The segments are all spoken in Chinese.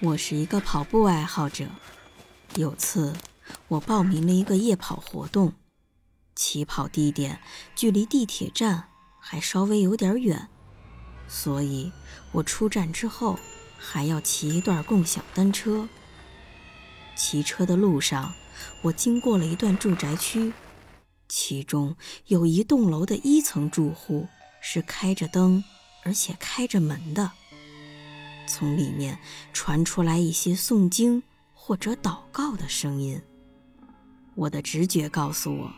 我是一个跑步爱好者。有次，我报名了一个夜跑活动，起跑地点距离地铁站还稍微有点远，所以我出站之后还要骑一段共享单车。骑车的路上，我经过了一段住宅区，其中有一栋楼的一层住户是开着灯，而且开着门的。从里面传出来一些诵经或者祷告的声音。我的直觉告诉我，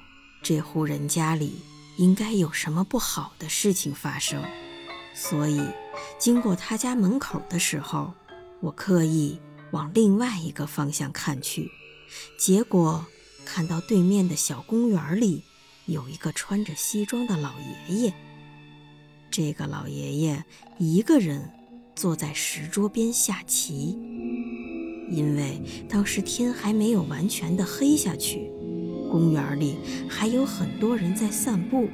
这户人家里应该有什么不好的事情发生。所以，经过他家门口的时候，我刻意往另外一个方向看去，结果看到对面的小公园里有一个穿着西装的老爷爷。这个老爷爷一个人。坐在石桌边下棋，因为当时天还没有完全的黑下去，公园里还有很多人在散步，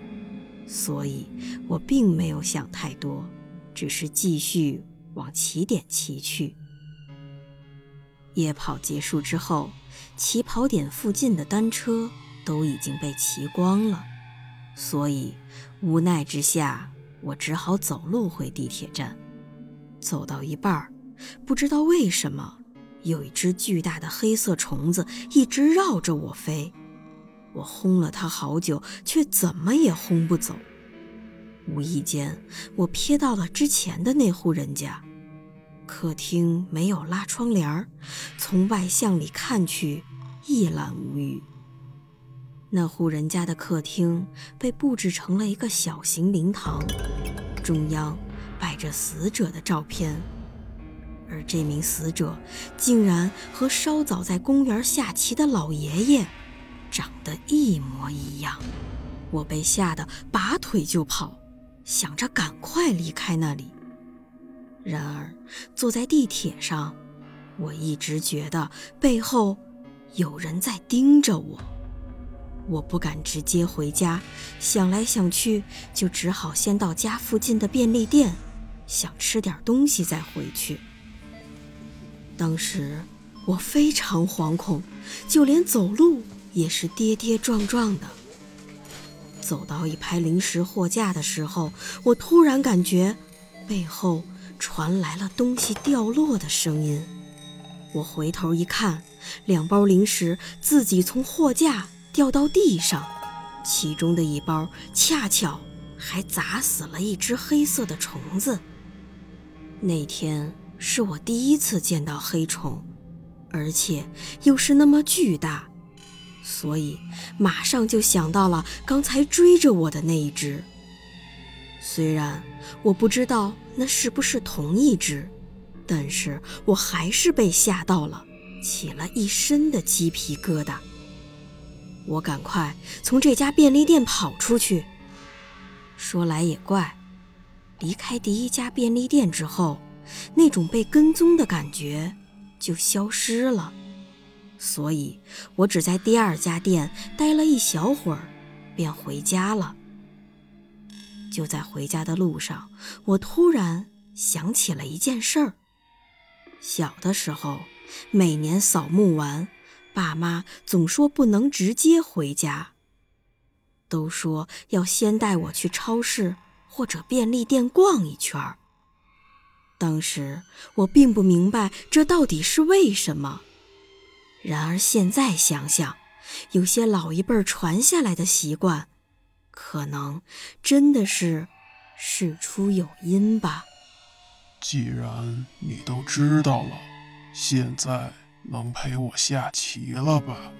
所以我并没有想太多，只是继续往起点骑去。夜跑结束之后，起跑点附近的单车都已经被骑光了，所以无奈之下，我只好走路回地铁站。走到一半儿，不知道为什么，有一只巨大的黑色虫子一直绕着我飞。我轰了它好久，却怎么也轰不走。无意间，我瞥到了之前的那户人家，客厅没有拉窗帘儿，从外向里看去一览无余。那户人家的客厅被布置成了一个小型灵堂，中央。摆着死者的照片，而这名死者竟然和稍早在公园下棋的老爷爷长得一模一样。我被吓得拔腿就跑，想着赶快离开那里。然而坐在地铁上，我一直觉得背后有人在盯着我。我不敢直接回家，想来想去，就只好先到家附近的便利店。想吃点东西再回去。当时我非常惶恐，就连走路也是跌跌撞撞的。走到一排零食货架的时候，我突然感觉背后传来了东西掉落的声音。我回头一看，两包零食自己从货架掉到地上，其中的一包恰巧还砸死了一只黑色的虫子。那天是我第一次见到黑虫，而且又是那么巨大，所以马上就想到了刚才追着我的那一只。虽然我不知道那是不是同一只，但是我还是被吓到了，起了一身的鸡皮疙瘩。我赶快从这家便利店跑出去。说来也怪。离开第一家便利店之后，那种被跟踪的感觉就消失了，所以我只在第二家店待了一小会儿，便回家了。就在回家的路上，我突然想起了一件事儿：小的时候，每年扫墓完，爸妈总说不能直接回家，都说要先带我去超市。或者便利店逛一圈。当时我并不明白这到底是为什么，然而现在想想，有些老一辈传下来的习惯，可能真的是事出有因吧。既然你都知道了，现在能陪我下棋了吧？